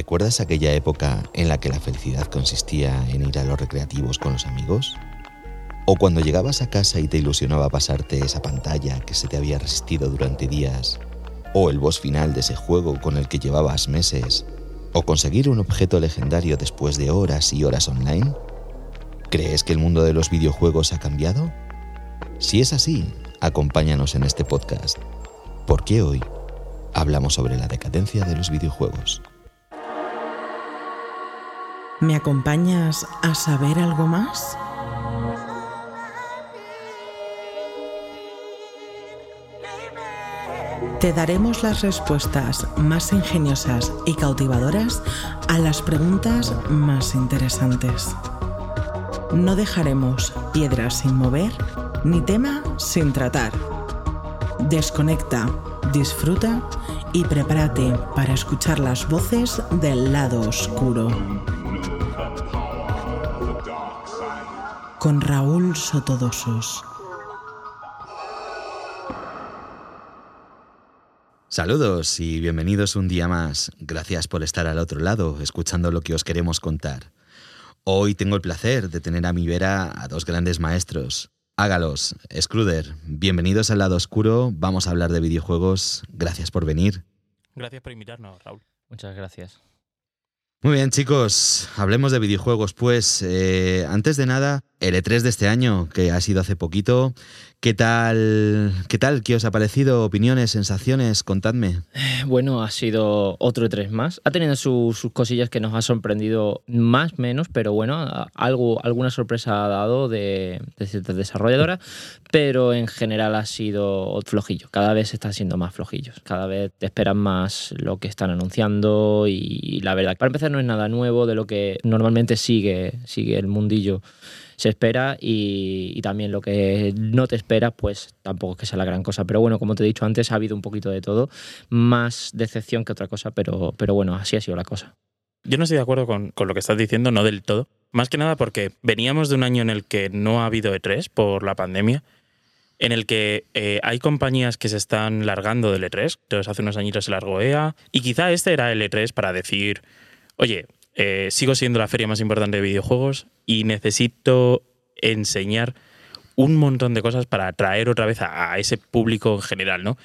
¿Recuerdas aquella época en la que la felicidad consistía en ir a los recreativos con los amigos? ¿O cuando llegabas a casa y te ilusionaba pasarte esa pantalla que se te había resistido durante días? ¿O el boss final de ese juego con el que llevabas meses? ¿O conseguir un objeto legendario después de horas y horas online? ¿Crees que el mundo de los videojuegos ha cambiado? Si es así, acompáñanos en este podcast, porque hoy hablamos sobre la decadencia de los videojuegos. ¿Me acompañas a saber algo más? Te daremos las respuestas más ingeniosas y cautivadoras a las preguntas más interesantes. No dejaremos piedras sin mover ni tema sin tratar. Desconecta, disfruta y prepárate para escuchar las voces del lado oscuro. Con Raúl Sotodosos. Saludos y bienvenidos un día más. Gracias por estar al otro lado, escuchando lo que os queremos contar. Hoy tengo el placer de tener a mi vera a dos grandes maestros. Hágalos, Scruder, bienvenidos al lado oscuro, vamos a hablar de videojuegos. Gracias por venir. Gracias por invitarnos, Raúl. Muchas gracias. Muy bien, chicos, hablemos de videojuegos. Pues eh, antes de nada, el E3 de este año, que ha sido hace poquito, ¿qué tal? ¿Qué tal? ¿Qué os ha parecido? ¿Opiniones, sensaciones? Contadme. Bueno, ha sido otro E3 más. Ha tenido su- sus cosillas que nos ha sorprendido más menos, pero bueno, algo, alguna sorpresa ha dado de, ciertas desarrolladoras, pero en general ha sido flojillo. Cada vez está siendo más flojillos. Cada vez te esperan más lo que están anunciando y la verdad, para empezar no es nada nuevo de lo que normalmente sigue, sigue el mundillo se espera y, también lo que no te esperas, pues tampoco es que sea la gran cosa. Pero bueno, como te he dicho antes, ha habido un poquito de todo, más decepción que otra cosa, pero, pero bueno, así ha sido la cosa. Yo no estoy de acuerdo con, con lo que estás diciendo, no del todo. Más que nada porque veníamos de un año en el que no ha habido E3 por la pandemia, en el que eh, hay compañías que se están largando del E3. Entonces, hace unos añitos se largó EA, y quizá este era el E3 para decir, oye, eh, sigo siendo la feria más importante de videojuegos y necesito enseñar un montón de cosas para atraer otra vez a, a ese público en general, ¿no?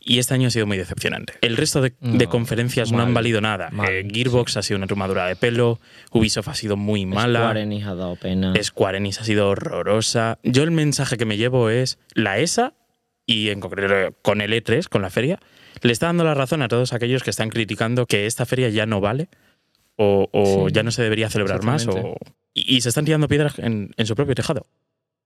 Y este año ha sido muy decepcionante. El resto de, de No, conferencias no han valido nada. mal, Eh, Gearbox ha sido una tomadura de pelo, Ubisoft ha sido muy mala. Square Enix ha dado pena. Square Enix ha sido horrorosa. Yo el mensaje que me llevo es la ESA, y en concreto con el E3, con la feria, le está dando la razón a todos aquellos que están criticando que esta feria ya no vale o, o Sí, ya no se debería celebrar más o, y, y se están tirando piedras en, en su propio tejado.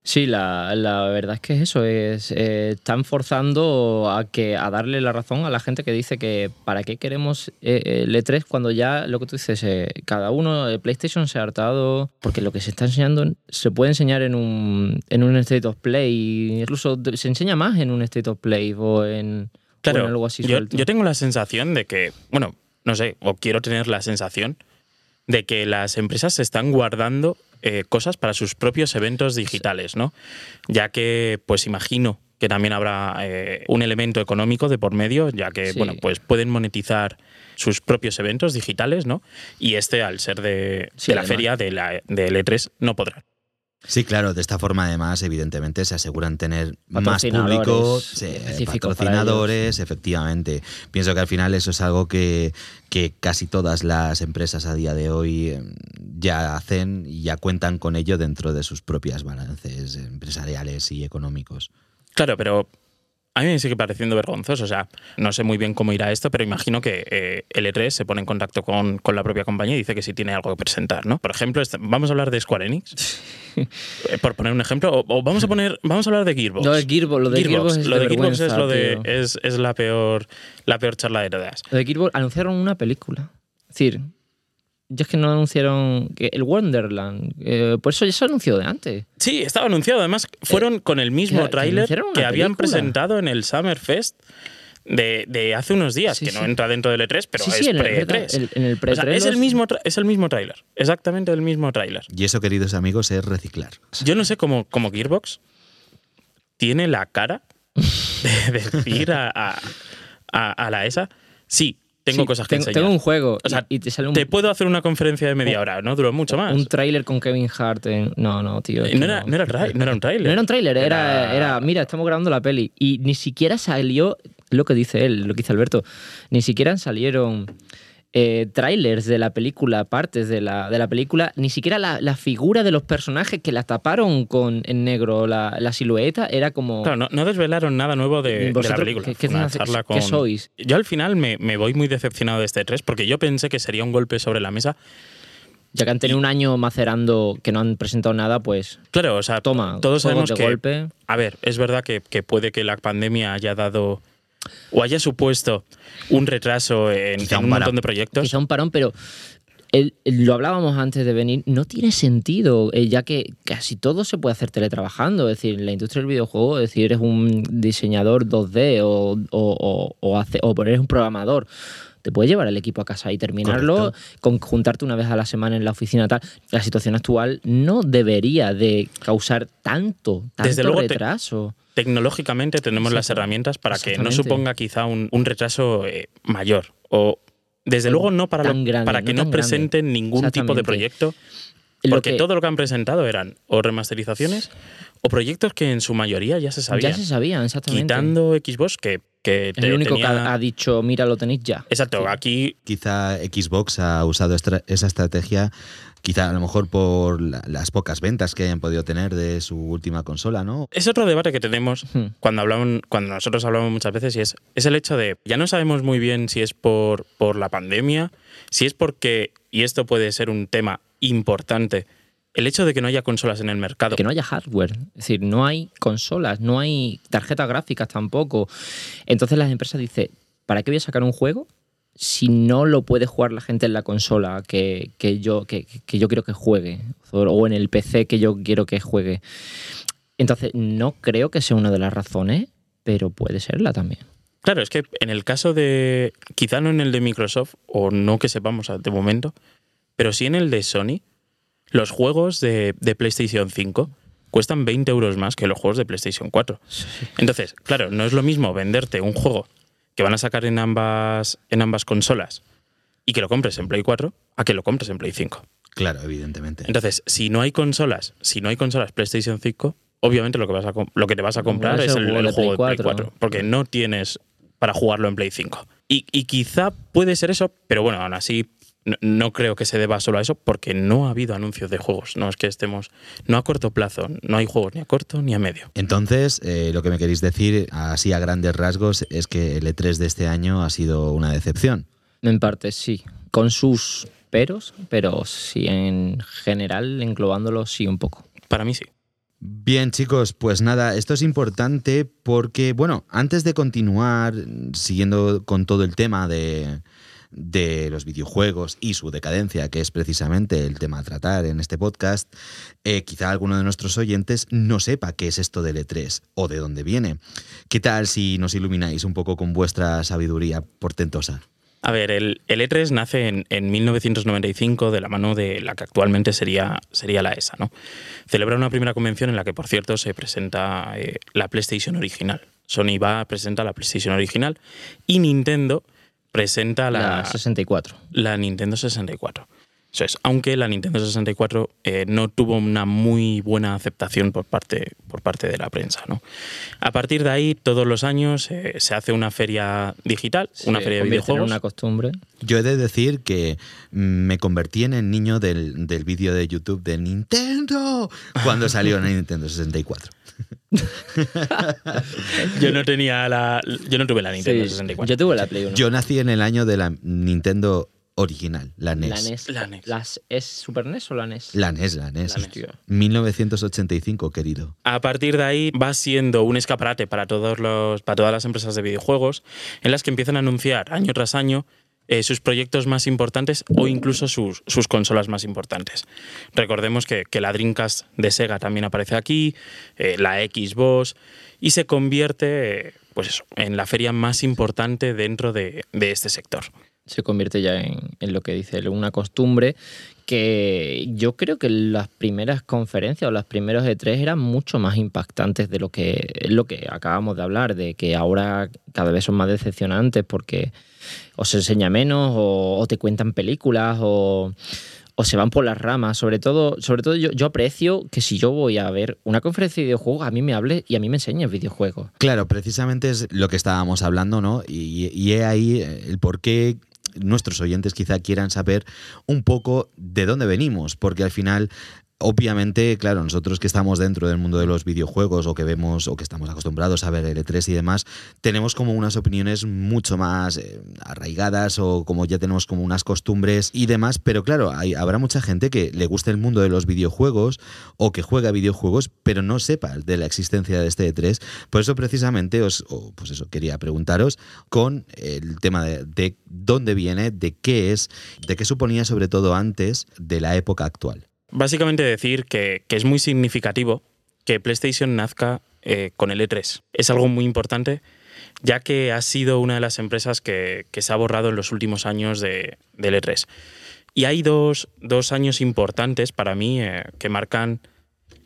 Sí, la, la verdad es que es eso, es, eh, están forzando a, que, a darle la razón a la gente que dice que para qué queremos eh, el E3 cuando ya lo que tú dices, eh, cada uno, eh, PlayStation se ha hartado, porque lo que se está enseñando se puede enseñar en un, en un State of Play, incluso se enseña más en un State of Play o en, o Claro, en algo así yo, suelto. yo tengo la sensación de que, bueno, no sé, o quiero tener la sensación de que las empresas se están guardando eh, cosas para sus propios eventos digitales, ¿no? Ya que, pues imagino que también habrá eh, un elemento económico de por medio, ya que, Sí. bueno, pues pueden monetizar sus propios eventos digitales, ¿no? Y este, al ser de, Sí, de la además. feria, de la del E3, no podrá. Sí, claro, de esta forma además, evidentemente, se aseguran tener más público, patrocinadores, efectivamente. Pienso que al final eso es algo que, que casi todas las empresas a día de hoy eh, ya hacen y ya cuentan con ello dentro de sus propias balances empresariales y económicos. Claro, pero a mí me sigue pareciendo vergonzoso. O sea, no sé muy bien cómo irá esto, pero imagino que eh, el E3 se pone en contacto con, con la propia compañía y dice que sí tiene algo que presentar, ¿no? Por ejemplo, este- vamos a hablar de Square Enix, eh, por poner un ejemplo, o, o vamos a poner, vamos a hablar de Gearbox. Lo de Gearbox, lo de Gearbox es lo de Gearbox es vergüenza, lo de tío. es, es la peor la peor charla de todas. Lo de Gearbox anunciaron una película. Es decir, ya es que no anunciaron que el Wonderland. eh, por eso ya se anunció de antes. Sí, estaba anunciado. Además, fueron con el mismo que tráiler que habían película. presentado en el Summer Fest de, de hace unos días, Sí, que no entra dentro del E3, pero sí, es sí, en el, pre-E3. verdad, el- en el pre O sea, es el mismo, es el mismo tráiler, exactamente el mismo tráiler. Y eso, queridos amigos, es reciclar. Yo no sé cómo, cómo Gearbox tiene la cara de decir a, a- a- a la ESA, sí, tengo Sí, cosas que tengo, enseñar. tengo un juego O sea, y, te sale un, Te puedo hacer una conferencia de media un- hora, no duró mucho más. un tráiler con Kevin Hart. en- No, no, tío. Eh, no, era, no, era, no era un tráiler. No era un tráiler, era, era, mira, estamos grabando la peli. Y ni siquiera salió lo que dice él, lo que dice Alberto. Ni siquiera salieron eh, trailers de la película, partes de la, de la película, ni siquiera la, la figura de los personajes que la taparon con en negro, la, la silueta, era como. Claro, no, no desvelaron nada nuevo de, de la película. Yo al final me, me voy muy decepcionado de este 3 porque yo pensé que sería un golpe sobre la mesa. Ya que han tenido un año macerando que no han presentado nada, pues Claro, o sea, toma, todos sabemos de que. golpe. A ver, es verdad que, que puede que la pandemia haya dado o haya supuesto un retraso en, en un un montón de proyectos. Quizá un parón, pero el- el- lo hablábamos antes de venir, no tiene sentido, eh, ya que casi todo se puede hacer teletrabajando. Es decir, en la industria del videojuego, es decir, eres un diseñador 2D o, o, o, o hace- o eres un programador. Te puedes llevar el equipo a casa y terminarlo, Correcto. con juntarte una vez a la semana en la oficina tal. La situación actual no debería de causar tanto, tanto Desde luego te- retraso. Tecnológicamente tenemos las herramientas para que no suponga quizá un, un retraso eh, mayor. O desde luego no para, lo- tan grande, para que no no, presenten ningún tipo de Exactamente. Lo Porque que- todo lo que han presentado eran o remasterizaciones o proyectos que en su mayoría ya se sabían. Ya se sabían, exactamente. Quitando Xbox, que, que es te- el único tenía- que ha, ha dicho, mira, lo tenéis ya. Exacto, Sí. aquí Quizá Xbox ha usado estra- esa estrategia, quizá a lo mejor por la- las pocas ventas que hayan podido tener de su última consola, ¿no? es otro debate que tenemos Hmm. cuando hablamos, cuando nosotros hablamos muchas veces y es, es el hecho de ya no sabemos muy bien si es por, por la pandemia, si es porque, y esto puede ser un tema importante, el hecho de que no haya consolas en el mercado. que no haya hardware. Es decir, no hay consolas, no hay tarjetas gráficas tampoco. Entonces las empresas dicen, ¿para qué voy a sacar un juego si no lo puede jugar la gente en la consola que, que yo, que, que yo quiero que juegue? O en el PC que yo quiero que juegue. Entonces, no creo que sea una de las razones, pero puede serla también. Claro, es que en el caso de, quizá no en el de Microsoft, o no que sepamos de momento, pero sí en el de Sony, los juegos de, de PlayStation 5 cuestan 20 euros más que los juegos de PlayStation 4. Entonces, claro, no es lo mismo venderte un juego que van a sacar en ambas, en ambas consolas y que lo compres en Play 4 a que lo compres en Play 5. Claro, evidentemente. Entonces, si no hay consolas, si no hay consolas PlayStation 5, obviamente lo que, vas a, lo que te vas a comprar es el, juego de Play Play 4. 4, porque no tienes para jugarlo en Play 5. Y, y quizá puede ser eso, pero bueno, aún así no, no creo que se deba solo a eso, porque no ha habido anuncios de juegos. No es que estemos, no a corto plazo, no hay juegos ni a corto ni a medio. Entonces, eh, lo que me queréis decir, así a grandes rasgos, es que el E3 de este año ha sido una decepción. En parte sí, con sus peros, pero sí en general, englobándolo, sí un poco. Para mí sí. Bien, chicos, pues nada, esto es importante porque, bueno, antes de continuar siguiendo con todo el tema de, de los videojuegos y su decadencia, que es precisamente el tema a tratar en este podcast, eh, quizá alguno de nuestros oyentes no sepa qué es esto del E3 o de dónde viene. ¿Qué tal si nos ilumináis un poco con vuestra sabiduría portentosa? A ver, el, el E3 nace en, en 1995 de la mano de la que actualmente sería, sería la ESA. ¿no? Celebra una primera convención en la que, por cierto, se presenta eh, la PlayStation original. Sony va a presentar la PlayStation original y Nintendo presenta la, La 64. la Nintendo 64. Eso es, aunque la Nintendo 64 eh, no tuvo una muy buena aceptación por parte, por parte de la prensa. ¿no? A partir de ahí, todos los años eh, se hace una feria digital, una feria de en videojuegos. una costumbre. Yo he de decir que mm, me convertí en el niño del, del vídeo de YouTube de Nintendo cuando salió en Nintendo 64. Yo no tenía la. Yo no tuve la Nintendo Sí, 64. Yo tuve la Play 1. Yo nací en el año de la Nintendo original, la NES. la NES. La NES. Las- ¿Es Super NES o la NES? La NES, la NES. La NES. Hostia. 1985, querido. A partir de ahí va siendo un escaparate para, todos los, para todas las empresas de videojuegos, en las que empiezan a anunciar año tras año eh, sus proyectos más importantes o incluso sus, sus consolas más importantes. Recordemos que, la Dreamcast de Sega también aparece aquí, eh, la Xbox, y se convierte pues eso, en la feria más importante dentro de, de este sector. Se convierte ya en, en lo que dice una costumbre que yo creo que las primeras conferencias o los primeros E3 eran mucho más impactantes de lo que lo que acabamos de hablar, de que ahora cada vez son más decepcionantes porque o se enseña menos o, te cuentan películas o, o se van por las ramas. Sobre todo, sobre todo yo, yo aprecio que si yo voy a ver una conferencia de videojuegos, a mí me hable y a mí me enseñe videojuegos. Claro, precisamente es lo que estábamos hablando, ¿no? Y, y he ahí el por qué nuestros oyentes quizá quieran saber un poco de dónde venimos, porque al final obviamente, claro, nosotros que estamos dentro del mundo de los videojuegos o que vemos o que estamos acostumbrados a ver L3 y demás, tenemos como unas opiniones mucho más eh, arraigadas o como ya tenemos como unas costumbres y demás, pero claro, habrá mucha gente que le guste el mundo de los videojuegos o que juega videojuegos, pero no sepa de la existencia de este E3. Por eso precisamente os, o, pues eso, quería preguntaros con el tema de, de dónde viene, de qué es, de qué suponía sobre todo antes de la época actual. Básicamente decir que, que es muy significativo que PlayStation nazca eh, con el E3. Es algo muy importante, ya que ha sido una de las empresas que, que se ha borrado en los últimos años de, del E3. Y hay dos, dos años importantes para mí eh, que marcan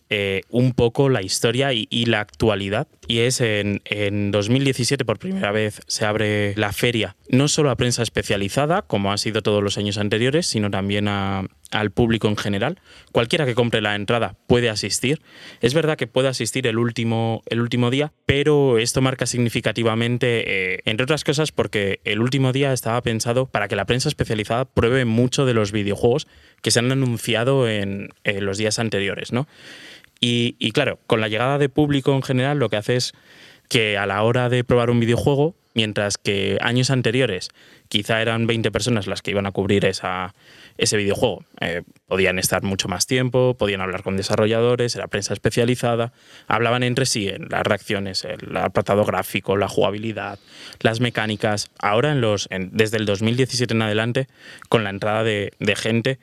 eh, un poco la historia y, la actualidad. Y es en, en 2017 por primera vez se abre la feria, no solo a prensa especializada, como ha sido todos los años anteriores, sino también al público en general. Cualquiera que compre la entrada puede asistir. Es verdad que puede asistir el último, el último día, pero esto marca significativamente, eh, entre otras cosas, porque el último día estaba pensado para que la prensa especializada pruebe mucho de los videojuegos que se han anunciado en, en los días anteriores, ¿no? Y, claro, con la llegada de público en general lo que hace es que a la hora de probar un videojuego, mientras que años anteriores quizá eran 20 personas las que iban a cubrir esa, ese videojuego. Eh, podían estar mucho más tiempo, podían hablar con desarrolladores, era prensa especializada, hablaban entre sí en las reacciones, el apartado gráfico, la jugabilidad, las mecánicas. Ahora, en los, desde el 2017 en adelante, con la entrada de gente,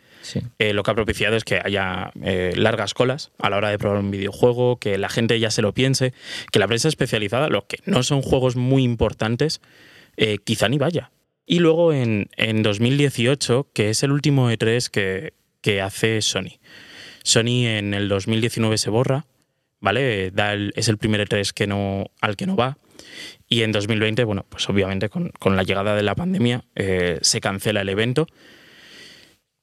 eh, lo que ha propiciado es que haya eh, largas colas a la hora de probar un videojuego, que la gente ya se lo piense, que la prensa especializada, lo que no son juegos muy importantes, eh, quizá ni vaya. Y luego en, en, 2018, que es el último E3 que, hace Sony. Sony en el 2019 se borra, ¿vale? Es el primer E3 que no, al que no va. Y en 2020, bueno, pues obviamente con, la llegada de la pandemia se cancela el evento.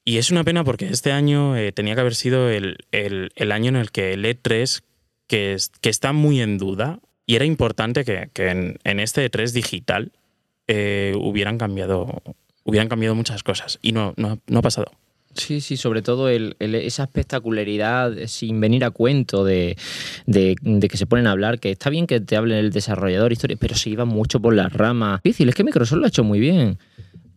Y es una pena porque este año eh, tenía que haber sido el, el, el, año en el que el E3, que, es, que está muy en duda, y era importante que, que en, este E3 digital eh, hubieran cambiado hubieran cambiado muchas cosas y no, no, no ha pasado. Sí, sí, sobre todo el, esa espectacularidad sin venir a cuento de, de, de, que se ponen a hablar, que está bien que te hablen el desarrollador, historia, pero se iba mucho por las ramas. Difícil, es que Microsoft lo ha hecho muy bien.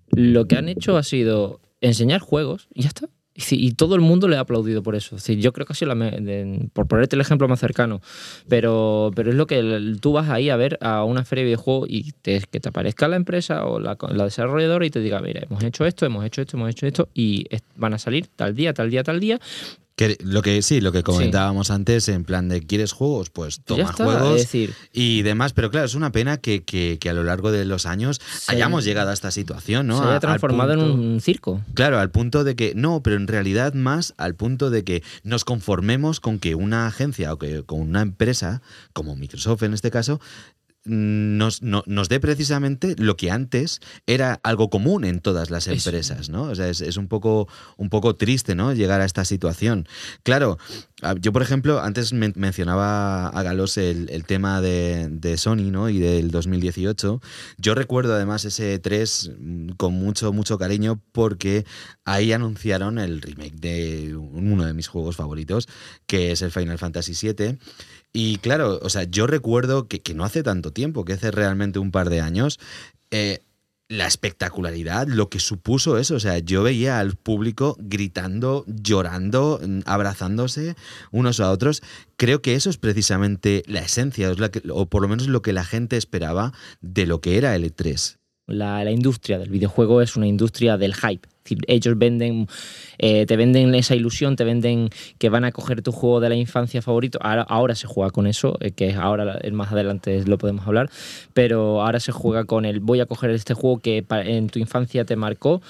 Lo que han hecho ha sido enseñar juegos y ya está. Y, todo el mundo le ha aplaudido por eso. Yo creo que ha sido la de, por ponerte el ejemplo más cercano. Pero, pero es lo que tú vas ahí a ver a una feria de videojuegos y te, que te aparezca la empresa o la, la, desarrolladora y te diga, mira, hemos hecho esto, hemos hecho esto, hemos hecho esto y van a salir tal día, tal día, tal día. Que lo que sí, lo que comentábamos sí. antes, en plan de ¿quieres juegos? Pues toma está, juegos decir, y demás. Pero claro, es una pena que, que, que a lo largo de los años hayamos llegado a esta situación, ¿no? Se haya transformado punto, en un circo. Claro, al punto de que, no, pero en realidad más al punto de que nos conformemos con que una agencia o que con una empresa, como Microsoft en este caso, nos, no, nos dé precisamente lo que antes era algo común en todas las empresas, ¿no? O sea, es, es, un, poco, un poco triste, ¿no? Llegar a esta situación. Claro, yo, por ejemplo, antes men mencionaba a Galos el, el tema de, de, Sony, ¿no? Y del 2018. Yo recuerdo además ese 3 con mucho, mucho cariño porque ahí anunciaron el remake de uno de mis juegos favoritos, que es el Final Fantasy VII. Y claro, o sea, yo recuerdo que, que, no hace tanto tiempo, que hace realmente un par de años, eh, la espectacularidad, lo que supuso eso. O sea, yo veía al público gritando, llorando, abrazándose unos a otros. Creo que eso es precisamente la esencia, o por lo menos lo que la gente esperaba de lo que era el E3. La, la industria del videojuego es una industria del hype. Ellos venden, eh, te venden esa ilusión, te venden que van a coger tu juego de la infancia favorito. Ahora, se juega con eso, eh, que ahora eh, más adelante lo podemos hablar, pero ahora se juega con el voy a coger este juego que en tu infancia te marcó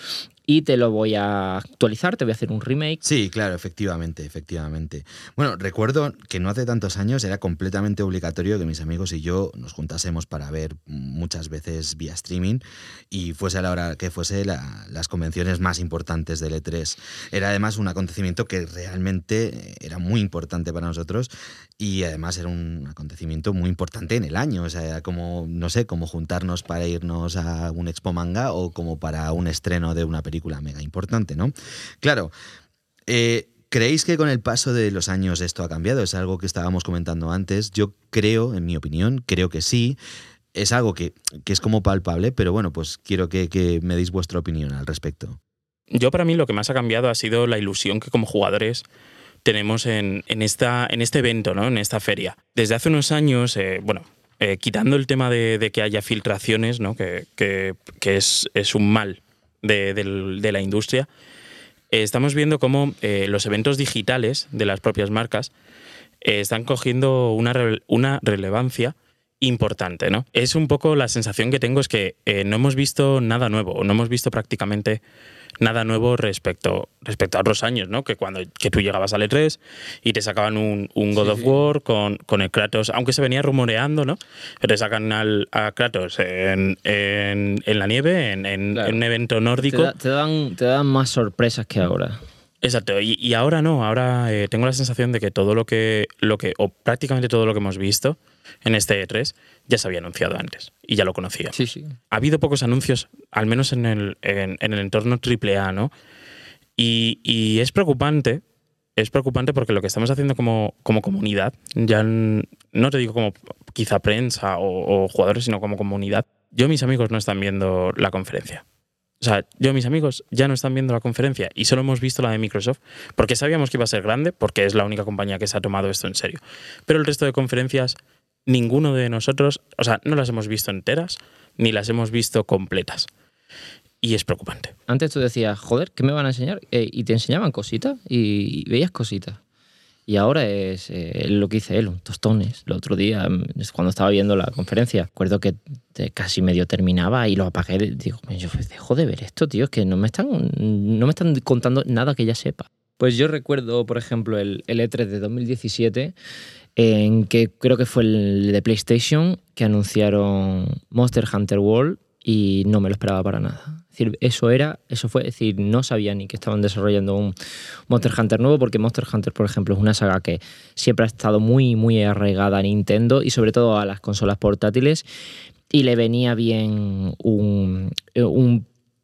y te lo voy a actualizar, te voy a hacer un remake. Sí, claro, efectivamente, efectivamente. Bueno, recuerdo que no hace tantos años era completamente obligatorio que mis amigos y yo nos juntásemos para ver muchas veces vía streaming y fuese a la hora que fuese la- las convenciones más importantes del E3. Era además un acontecimiento que realmente era muy importante para nosotros y además era un acontecimiento muy importante en el año. O sea, era como, no sé, como juntarnos para irnos a un expo manga o como para un estreno de una película mega importante, ¿no? Claro, eh, ¿creéis que con el paso de los años esto ha cambiado? Es algo que estábamos comentando antes. Yo creo, en mi opinión, creo que sí. Es algo que, que es como palpable, pero bueno, pues quiero que, me deis vuestra opinión al respecto. Yo para mí lo que más ha cambiado ha sido la ilusión que como jugadores tenemos en, en esta, en este evento, ¿no? en esta feria. Desde hace unos años, eh, bueno, eh, quitando el tema de, de que haya filtraciones, ¿no? que, que- que es, es un mal de, la industria, eh, estamos viendo cómo eh, los eventos digitales de las propias marcas eh, están cogiendo una, una relevancia importante, ¿no? Es un poco la sensación que tengo es que no hemos visto nada nuevo, no hemos visto prácticamente nada nuevo respecto, respecto a otros años, ¿no? Que cuando que tú llegabas al E3 y te sacaban un, un God Sí, of. War con, con el Kratos, aunque se venía rumoreando, ¿no? Pero te sacan al, a Kratos en, en- en la nieve, en, en- Claro. un evento Te, nórdico. da- te dan, te dan más sorpresas que ahora. Exacto, y, y ahora no, ahora eh, tengo la sensación de que todo lo que, lo que, o prácticamente todo lo que hemos visto en este E3 ya se había anunciado antes y ya lo conocía. Sí, sí. Ha habido pocos anuncios, al menos en el, en, en el entorno AAA, ¿no? Y, y es preocupante, es preocupante porque lo que estamos haciendo como, como comunidad, ya no te digo como quizá prensa o, o jugadores, sino como comunidad, yo y mis amigos no están viendo la conferencia. Sea, yo y mis amigos ya no están viendo la conferencia y solo hemos visto la de Microsoft porque sabíamos que iba a ser grande, porque es la única compañía que se ha tomado esto en serio. Pero el resto de conferencias, ninguno de nosotros, o sea, no las hemos visto enteras ni las hemos visto completas. Y es preocupante. Antes tú decías, joder, ¿qué me van a enseñar? Eh, y te enseñaban cositas y, y veías cositas. Y ahora es eh, lo que hice él, tostones. El otro día, mm, cuando estaba viendo la conferencia, recuerdo que casi medio terminaba y lo apagué. Digo, yo dejo de ver esto, tío, es que no me están, no me están contando nada que ya sepa. Pues yo recuerdo, por ejemplo, el, el E3 de 2017, en que creo que fue el de PlayStation, que anunciaron Monster Hunter World y no me lo esperaba para nada. Es decir, eso era, eso fue, es decir, no sabía ni que estaban desarrollando un Monster Hunter nuevo, porque Monster Hunter, por ejemplo, es una saga que siempre ha estado muy, muy arraigada a Nintendo y sobre todo a las consolas portátiles, y le venía bien un,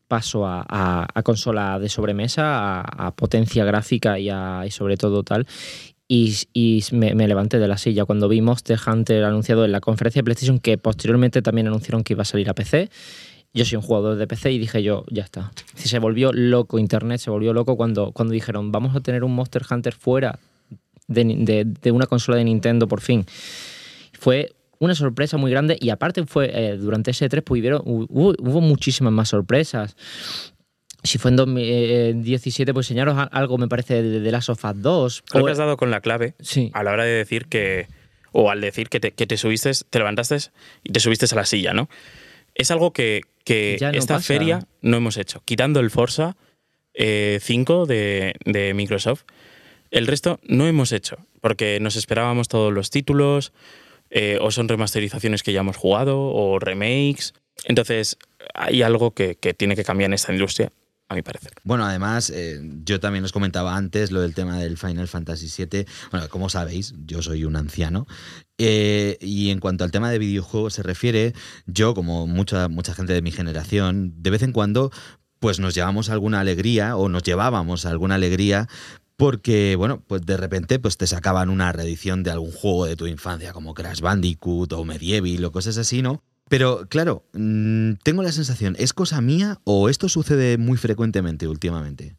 paso a, consola de sobremesa, a, potencia gráfica y, y sobre todo tal. Y, y me, me levanté de la silla cuando vi Monster Hunter anunciado en la conferencia de PlayStation, que posteriormente también anunciaron que iba a salir a PC. Yo soy un jugador de PC y dije yo, ya está. Se volvió loco Internet, se volvió loco cuando, cuando dijeron, vamos a tener un Monster Hunter fuera de, de- de una consola de Nintendo por fin. Fue una sorpresa muy grande y aparte fue eh, durante ese 3 pues, hubieron- hubo, hubo muchísimas más sorpresas. Si fue en 2017, pues enseñaros algo, me parece, de, de Last of Us 2. Creo O- que has dado con la clave Sí. a la hora de decir que, o al decir que te, que te subiste, te levantaste y te subiste a la silla, ¿no? Es algo que, que no esta pasa. feria no hemos hecho. Quitando el Forza eh, 5 de, de Microsoft, el resto no hemos hecho, porque nos esperábamos todos los títulos, eh, o son remasterizaciones que ya hemos jugado, o remakes. Entonces, hay algo que, que tiene que cambiar en esta industria, a mi parecer. Bueno, además, eh, yo también os comentaba antes lo del tema del Final Fantasy VII. Bueno, como sabéis, yo soy un anciano. Eh, y en cuanto al tema de videojuegos se refiere, yo, como mucha, mucha gente de mi generación, de vez en cuando, pues nos llevamos alguna alegría o nos llevábamos alguna alegría porque, bueno, pues de repente pues te sacaban una reedición de algún juego de tu infancia, como Crash Bandicoot o Medieval o cosas así, ¿no? Pero claro, mm, tengo la sensación, ¿es cosa mía o esto sucede muy frecuentemente últimamente?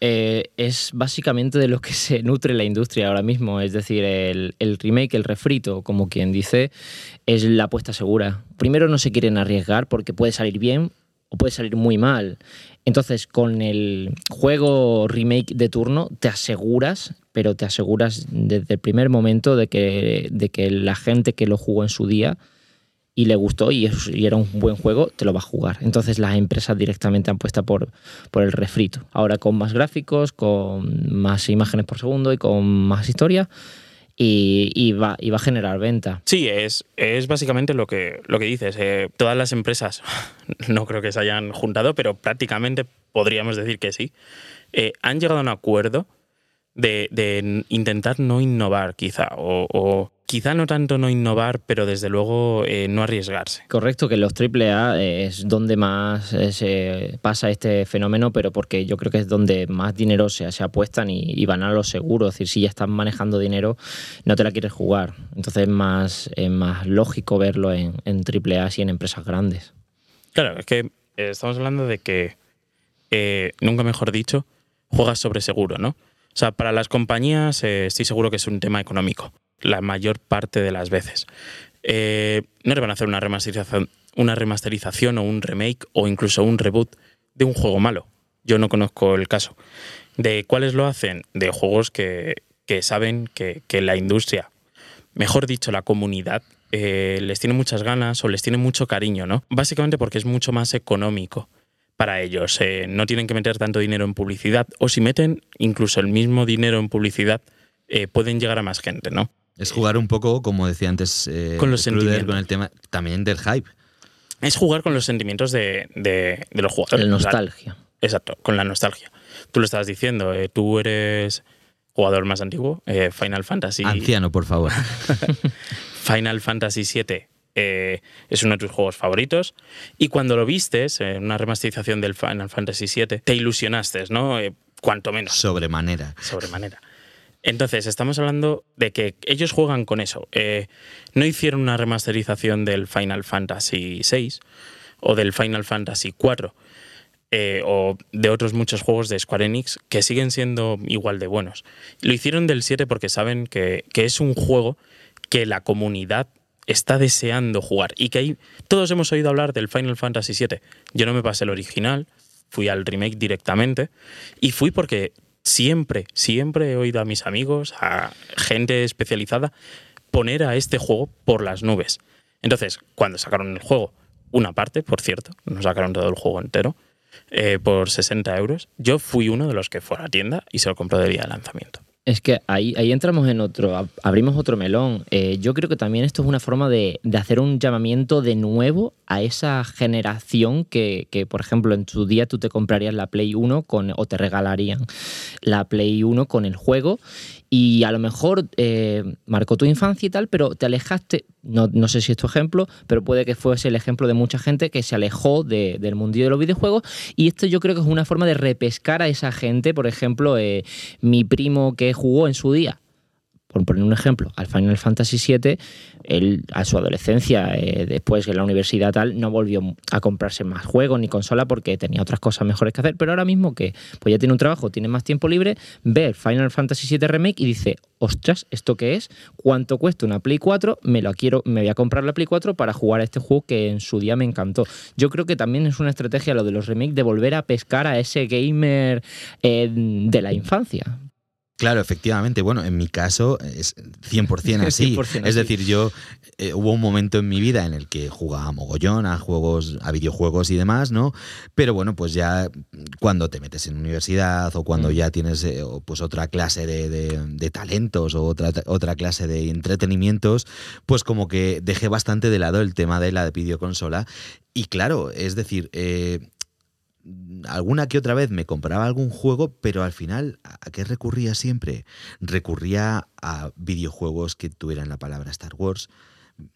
eh, es básicamente de lo que se nutre la industria ahora mismo. Es decir, el, remake, el refrito, como quien dice, es la apuesta segura. Primero no se quieren arriesgar porque puede salir bien o puede salir muy mal. Entonces, con el juego remake de turno, te aseguras, pero te aseguras desde el primer momento de que, de que la gente que lo jugó en su día y le gustó y, era un buen juego, te lo va a jugar. Entonces las empresas directamente han puesto por, por el refrito. Ahora con más gráficos, con más imágenes por segundo y con más historia. Y, va, y va, a generar venta. Sí, es, es básicamente lo que, lo que dices. Eh, todas las empresas, no creo que se hayan juntado, pero prácticamente podríamos decir que sí, eh, han llegado a un acuerdo de, intentar no innovar quizá, o, quizá no tanto no innovar, pero desde luego eh, no arriesgarse. Correcto, que los AAA es donde más eh, se pasa este fenómeno, pero porque yo creo que es donde más dinero se, se apuestan y, van a lo seguro. Es decir, si ya están manejando dinero, no te la quieres jugar. Entonces es más, es más lógico verlo en, en AAA y en empresas grandes. Claro, es que eh, estamos hablando de que, nunca mejor dicho, juegas sobre seguro, ¿no? O sea, para las compañías eh, estoy seguro que es un tema económico, la mayor parte de las veces. Eh, no le van a hacer una remasterización, una remasterización o un remake o incluso un reboot de un juego malo. Yo no conozco el caso. ¿De cuáles lo hacen? De juegos que, saben que, la industria, mejor dicho, la comunidad, eh, les tiene muchas ganas o les tiene mucho cariño, ¿no? Básicamente porque es mucho más económico para ellos. Eh, no tienen que meter tanto dinero en publicidad o si meten incluso el mismo dinero en publicidad, eh, pueden llegar a más gente, ¿no? Es jugar un poco, como decía antes, eh, con los sentimientos. con el tema también del hype. Es jugar con los sentimientos de, de, los jugadores. La nostalgia. exacto, con la nostalgia. Tú lo estabas diciendo, tú eres jugador más antiguo, Final Fantasy. Anciano, por favor. Final Fantasy VII eh, es uno de tus juegos favoritos. Y cuando lo vistes, en una remasterización del Final Fantasy VII, te ilusionaste, ¿no? Eh, cuanto menos. Sobremanera. Sobremanera. Entonces, estamos hablando de que ellos juegan con eso. Eh, no hicieron una remasterización del Final Fantasy VI o del Final Fantasy IV o de otros muchos juegos de Square Enix que siguen siendo igual de buenos. Lo hicieron del 7 porque saben que, que es un juego que la comunidad está deseando jugar. Y que todos hemos oído hablar del Final Fantasy VII. Yo no me pasé el original, fui al remake directamente. Y fui porque siempre, siempre he oído a mis amigos, a gente especializada, poner a este juego por las nubes. Entonces, cuando sacaron el juego, una parte, por cierto, no sacaron todo el juego entero, eh, por 60 euros, yo fui uno de los que fue a la tienda y se lo compró de día de lanzamiento. Es que ahí, ahí entramos en otro, abrimos otro melón. Eh, yo creo que también esto es una forma de, hacer un llamamiento de nuevo a esa generación que, por ejemplo, en tu día tú te comprarías la Play 1 con, o te regalarían la Play 1 con el juego y a lo mejor eh, marcó tu infancia y tal, pero te alejaste, no, no, sé si es tu ejemplo, pero puede que fuese el ejemplo de mucha gente que se alejó del mundillo de los videojuegos. Y esto yo creo que es una forma de repescar a esa gente, por ejemplo, eh, mi primo que jugó en su día por poner un ejemplo, al Final Fantasy VII, él a su adolescencia, eh, después en la universidad tal, no volvió a comprarse más juegos ni consola porque tenía otras cosas mejores que hacer, pero ahora mismo que pues ya tiene un trabajo, tiene más tiempo libre, ve Final Fantasy VII Remake y dice, ostras, ¿esto qué es? ¿Cuánto cuesta una Play 4? Me lo quiero, me voy a comprar la Play 4 para jugar a este juego que en su día me encantó. Yo creo que también es una estrategia lo de los remakes de volver a pescar a ese gamer eh, de la infancia Claro, efectivamente. Bueno, en mi caso es 100% así. es decir, yo eh, hubo un momento en mi vida en el que jugaba mogollón a juegos, a videojuegos y demás, ¿no? Pero bueno, pues ya cuando te metes en universidad o cuando mm. ya tienes eh, pues otra clase de, talentos o otra, otra clase de entretenimientos, pues como que dejé bastante de lado el tema de la videoconsola. Y claro, es decir, eh, alguna que otra vez me compraba algún juego, pero al final, ¿a qué recurría siempre? Recurría a videojuegos que tuvieran la palabra Star Wars,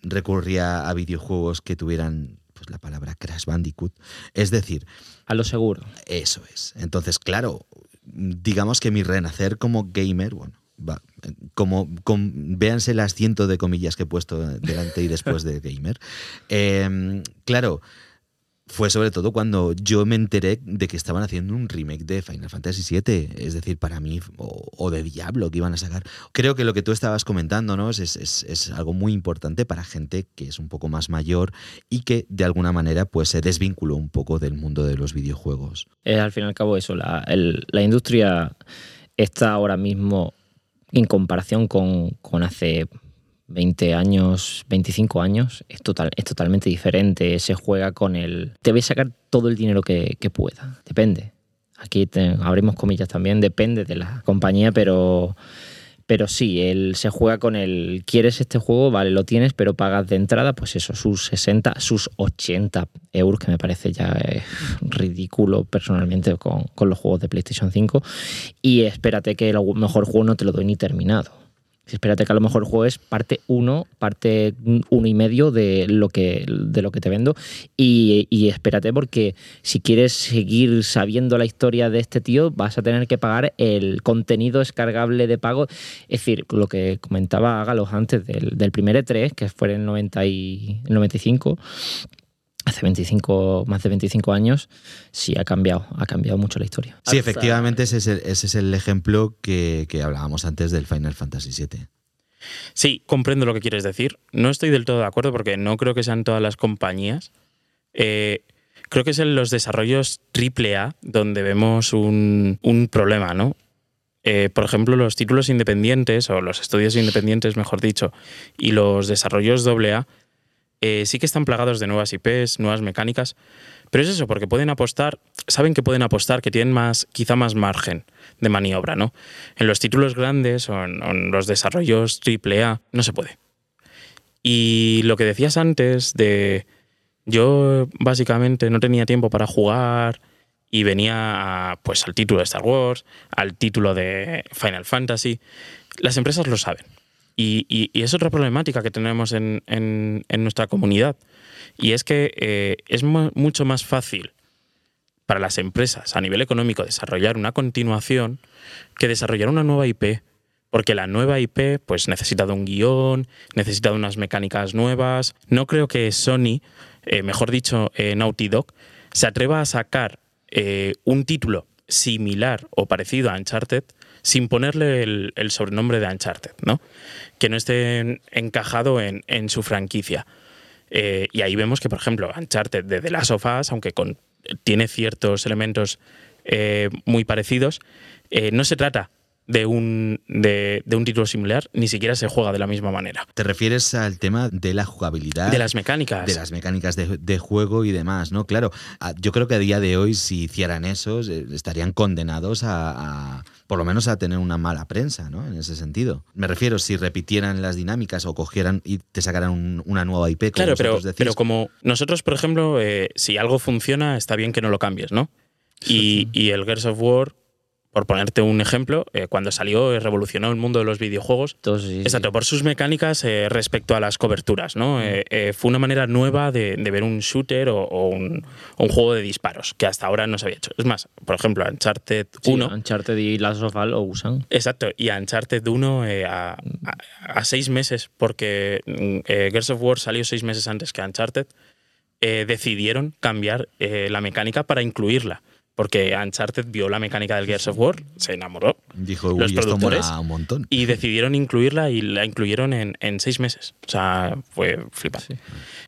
recurría a videojuegos que tuvieran pues, la palabra Crash Bandicoot. Es decir... A lo seguro. Eso es. Entonces, claro, digamos que mi renacer como gamer, bueno, como, véanse las cientos de comillas que he puesto delante y después de gamer. Em, claro, fue sobre todo cuando yo me enteré de que estaban haciendo un remake de Final Fantasy VII, es decir, para mí, o, de Diablo que iban a sacar. Creo que lo que tú estabas comentando ¿no? es, es, algo muy importante para gente que es un poco más mayor y que de alguna manera pues, se desvinculó un poco del mundo de los videojuegos. Es al fin y al cabo eso, la, la industria está ahora mismo en comparación con, con hace 20 años, 25 años, es, total, es totalmente diferente. Se juega con el. Te voy a sacar todo el dinero que, pueda. Depende. Aquí abrimos comillas también, depende de la compañía, pero. Pero sí, él se juega con el. ¿Quieres este juego? Vale, lo tienes, pero pagas de entrada, pues eso, sus 60, sus 80 euros, que me parece ya ridículo personalmente con, con los juegos de PlayStation 5. Y espérate que el mejor juego no te lo doy ni terminado espérate que a lo mejor el parte 1, parte uno y medio de lo que, de lo que te vendo. Y, y, espérate porque si quieres seguir sabiendo la historia de este tío, vas a tener que pagar el contenido descargable de pago. Es decir, lo que comentaba Galos antes del, del primer E3, que fue en el, 90 y, el 95 hace 25, más de 25 años, sí ha cambiado, ha cambiado mucho la historia. Sí, efectivamente ese es el, ese es el ejemplo que, hablábamos antes del Final Fantasy VII. Sí, comprendo lo que quieres decir. No estoy del todo de acuerdo porque no creo que sean todas las compañías. Eh, creo que es en los desarrollos AAA donde vemos un, problema, ¿no? Eh, por ejemplo, los títulos independientes, o los estudios independientes, mejor dicho, y los desarrollos AA eh, sí que están plagados de nuevas IPs, nuevas mecánicas, pero es eso, porque pueden apostar, saben que pueden apostar, que tienen más, quizá más margen de maniobra, ¿no? En los títulos grandes o en, los desarrollos AAA no se puede. Y lo que decías antes de yo básicamente no tenía tiempo para jugar y venía pues al título de Star Wars, al título de Final Fantasy, las empresas lo saben. Y, es otra problemática que tenemos en, nuestra comunidad. Y es que eh, es mucho más fácil para las empresas a nivel económico desarrollar una continuación que desarrollar una nueva IP. Porque la nueva IP pues, necesita de un guion, necesita de unas mecánicas nuevas. No creo que Sony, eh, mejor dicho, eh, Naughty Dog, se atreva a sacar un título similar o parecido a Uncharted sin ponerle el, sobrenombre de Uncharted, ¿no? Que no esté encajado en, su franquicia. Eh, y ahí vemos que, por ejemplo, Uncharted de The Last of Us, aunque con, tiene ciertos elementos eh, muy parecidos, eh, no se trata de un, de, un título similar, ni siquiera se juega de la misma manera. ¿Te refieres al tema de la jugabilidad? De las mecánicas. De las mecánicas de, juego y demás, ¿no? Claro, yo creo que a día de hoy, si hicieran eso, estarían condenados a, por lo menos a tener una mala prensa, ¿no? En ese sentido. Me refiero, si repitieran las dinámicas o cogieran y te sacaran una nueva IP, como claro, pero, pero como nosotros, por ejemplo, eh, si algo funciona, está bien que no lo cambies, ¿no? Y, y el Gears of War por ponerte un ejemplo, eh, cuando salió revolucionó el mundo de los videojuegos. exacto, por sus mecánicas eh, respecto a las coberturas. ¿no? Eh, fue una manera nueva de, ver un shooter o, un, juego de disparos, que hasta ahora no se había hecho. Es más, por ejemplo, Uncharted 1. Uncharted y Last of Us lo usan. Exacto, y Uncharted 1 a, a, seis meses, porque Gears of War salió seis meses antes que Uncharted, decidieron cambiar la mecánica para incluirla porque Uncharted vio la mecánica del Gears of War, se enamoró. Dijo, los productores un montón. Y decidieron incluirla y la incluyeron en, seis meses. O sea, fue flipante.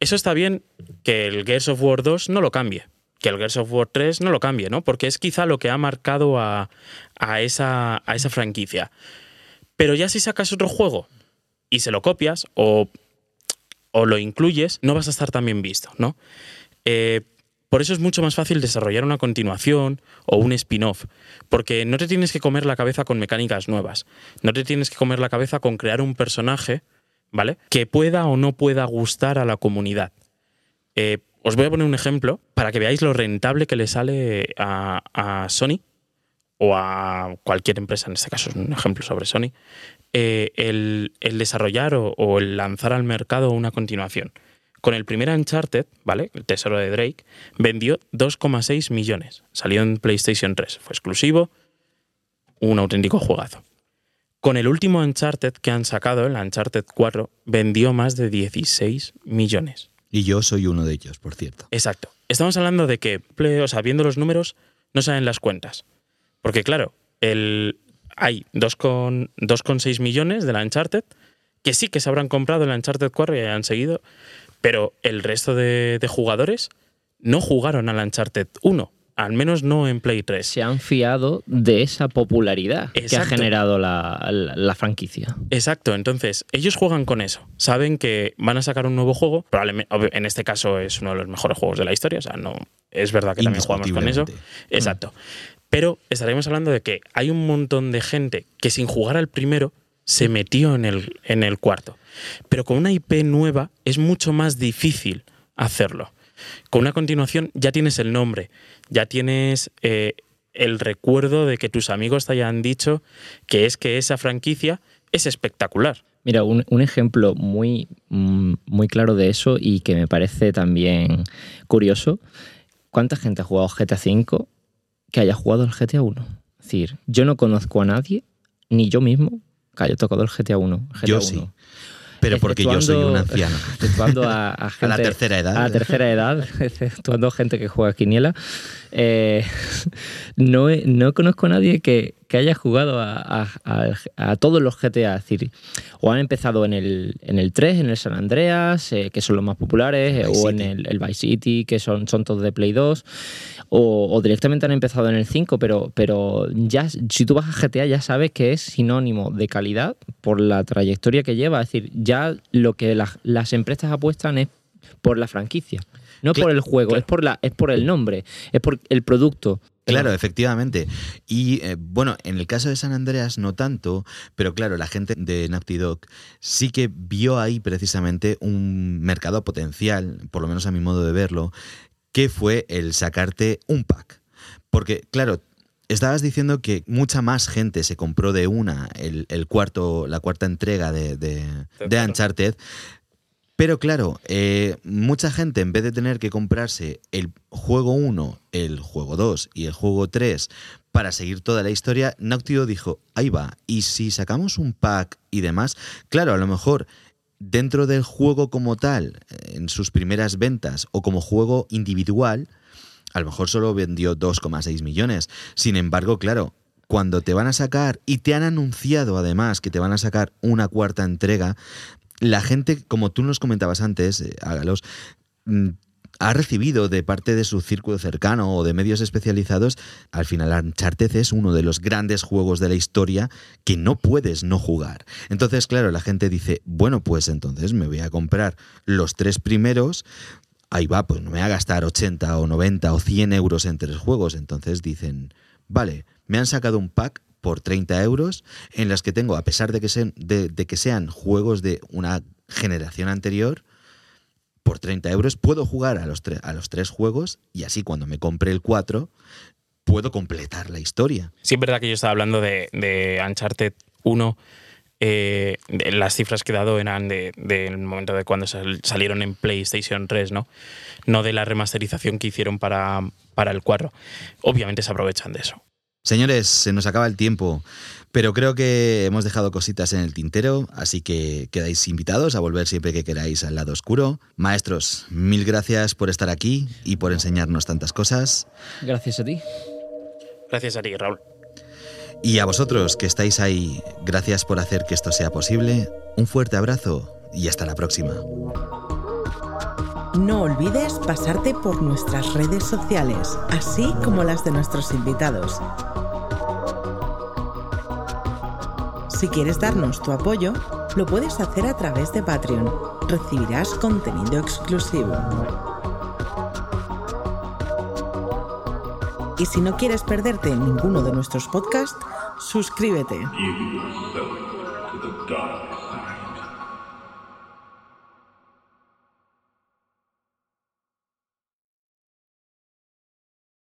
Eso está bien que el Gears of War 2 no lo cambie. Que el Gears of War 3 no lo cambie, ¿no? Porque es quizá lo que ha marcado a, esa, a esa franquicia. Pero ya si sacas otro juego y se lo copias o, o lo incluyes, no vas a estar tan bien visto, ¿no? Eh, por eso es mucho más fácil desarrollar una continuación o un spin-off, porque no te tienes que comer la cabeza con mecánicas nuevas, no te tienes que comer la cabeza con crear un personaje, ¿vale? Que pueda o no pueda gustar a la comunidad. Eh, os voy a poner un ejemplo para que veáis lo rentable que le sale a, Sony o a cualquier empresa, en este caso es un ejemplo sobre Sony, eh, el, desarrollar o el lanzar al mercado una continuación. Con el primer Uncharted, ¿vale? El tesoro de Drake, vendió 2,6 millones. Salió en PlayStation 3. Fue exclusivo. Un auténtico juegazo. Con el último Uncharted que han sacado, el Uncharted 4, vendió más de 16 millones. Y yo soy uno de ellos, por cierto. Exacto. Estamos hablando de que, o sea, viendo los números, no salen las cuentas. Porque, claro, el, hay 2,6 millones de la Uncharted, que sí que se habrán comprado en la Uncharted 4 y hayan seguido, pero el resto de, de jugadores no jugaron a la Uncharted 1 al menos no en Play 3. Se han fiado de esa popularidad que ha generado la, franquicia. Exacto, entonces ellos juegan con eso. Saben que van a sacar un nuevo juego, probablemente, en este caso es uno de los mejores juegos de la historia, o sea, no es verdad que también jugamos con eso. Exacto. Pero estaremos hablando de que hay un montón de gente que sin jugar al primero se metió en el, en el cuarto. Pero con una IP nueva es mucho más difícil hacerlo. Con una continuación ya tienes el nombre, ya tienes eh, el recuerdo de que tus amigos te hayan dicho que es que esa franquicia es espectacular. Mira, un, ejemplo muy, mm, muy claro de eso y que me parece también curioso. ¿Cuánta gente ha jugado GTA V que haya jugado el GTA 1? Es decir, yo no conozco a nadie, ni yo mismo, que haya tocado el GTA 1. yo sí. Pero porque yo soy un anciano. a, a, la tercera edad. A la tercera edad, exceptuando gente que juega quiniela. Eh, no, no conozco a nadie que, que haya jugado a, todos los GTA. Es decir, o han empezado en el, en el 3, en el San Andreas, eh, que son los más populares, o en el, el, Vice City, que son, son todos de Play 2, o, directamente han empezado en el 5, pero, pero ya si tú vas a GTA ya sabes que es sinónimo de calidad por la trayectoria que lleva. Es decir, ya lo que las empresas apuestan es por la franquicia. No por el juego, es, por la, es por el nombre, es por el producto. Claro, efectivamente. Y eh, bueno, en el caso de San Andreas no tanto, pero claro, la gente de Naughty Dog sí que vio ahí precisamente un mercado potencial, por lo menos a mi modo de verlo, que fue el sacarte un pack. Porque, claro, estabas diciendo que mucha más gente se compró de una el, cuarto, la cuarta entrega de, de, de Uncharted, pero claro, eh, mucha gente en vez de tener que comprarse el juego 1, el juego 2 y el juego 3 para seguir toda la historia, Naughty dijo, ahí va, y si sacamos un pack y demás, claro, a lo mejor dentro del juego como tal, en sus primeras ventas o como juego individual, a lo mejor solo vendió 2,6 millones. Sin embargo, claro, cuando te van a sacar y te han anunciado además que te van a sacar una cuarta entrega, la gente, como tú nos comentabas antes, eh, Ágalos, mm, ha recibido de parte de su círculo cercano o de medios especializados, al final Uncharted es uno de los grandes juegos de la historia que no puedes no jugar. Entonces, claro, la gente dice, bueno, pues entonces me voy a comprar los tres primeros, ahí va, pues no me voy a gastar 80 o 90 o 100 euros en tres juegos. Entonces dicen, vale, me han sacado un pack por 30 euros, en las que tengo, a pesar de que, sean, de, que sean juegos de una generación anterior, por 30 euros puedo jugar a los, a los tres juegos y así cuando me compre el 4 puedo completar la historia. Sí, es verdad que yo estaba hablando de, de Uncharted 1. Eh, las cifras que he dado eran del de, momento de cuando salieron en PlayStation 3, ¿no? No de la remasterización que hicieron para, para el 4. Obviamente se aprovechan de eso. Señores, se nos acaba el tiempo, pero creo que hemos dejado cositas en el tintero, así que quedáis invitados a volver siempre que queráis al lado oscuro. Maestros, mil gracias por estar aquí y por enseñarnos tantas cosas. Gracias a ti. Gracias a ti, Raúl. Y a vosotros que estáis ahí, gracias por hacer que esto sea posible. Un fuerte abrazo y hasta la próxima. No olvides pasarte por nuestras redes sociales, así como las de nuestros invitados. Si quieres darnos tu apoyo, lo puedes hacer a través de Patreon. Recibirás contenido exclusivo. Y si no quieres perderte ninguno de nuestros podcasts, suscríbete.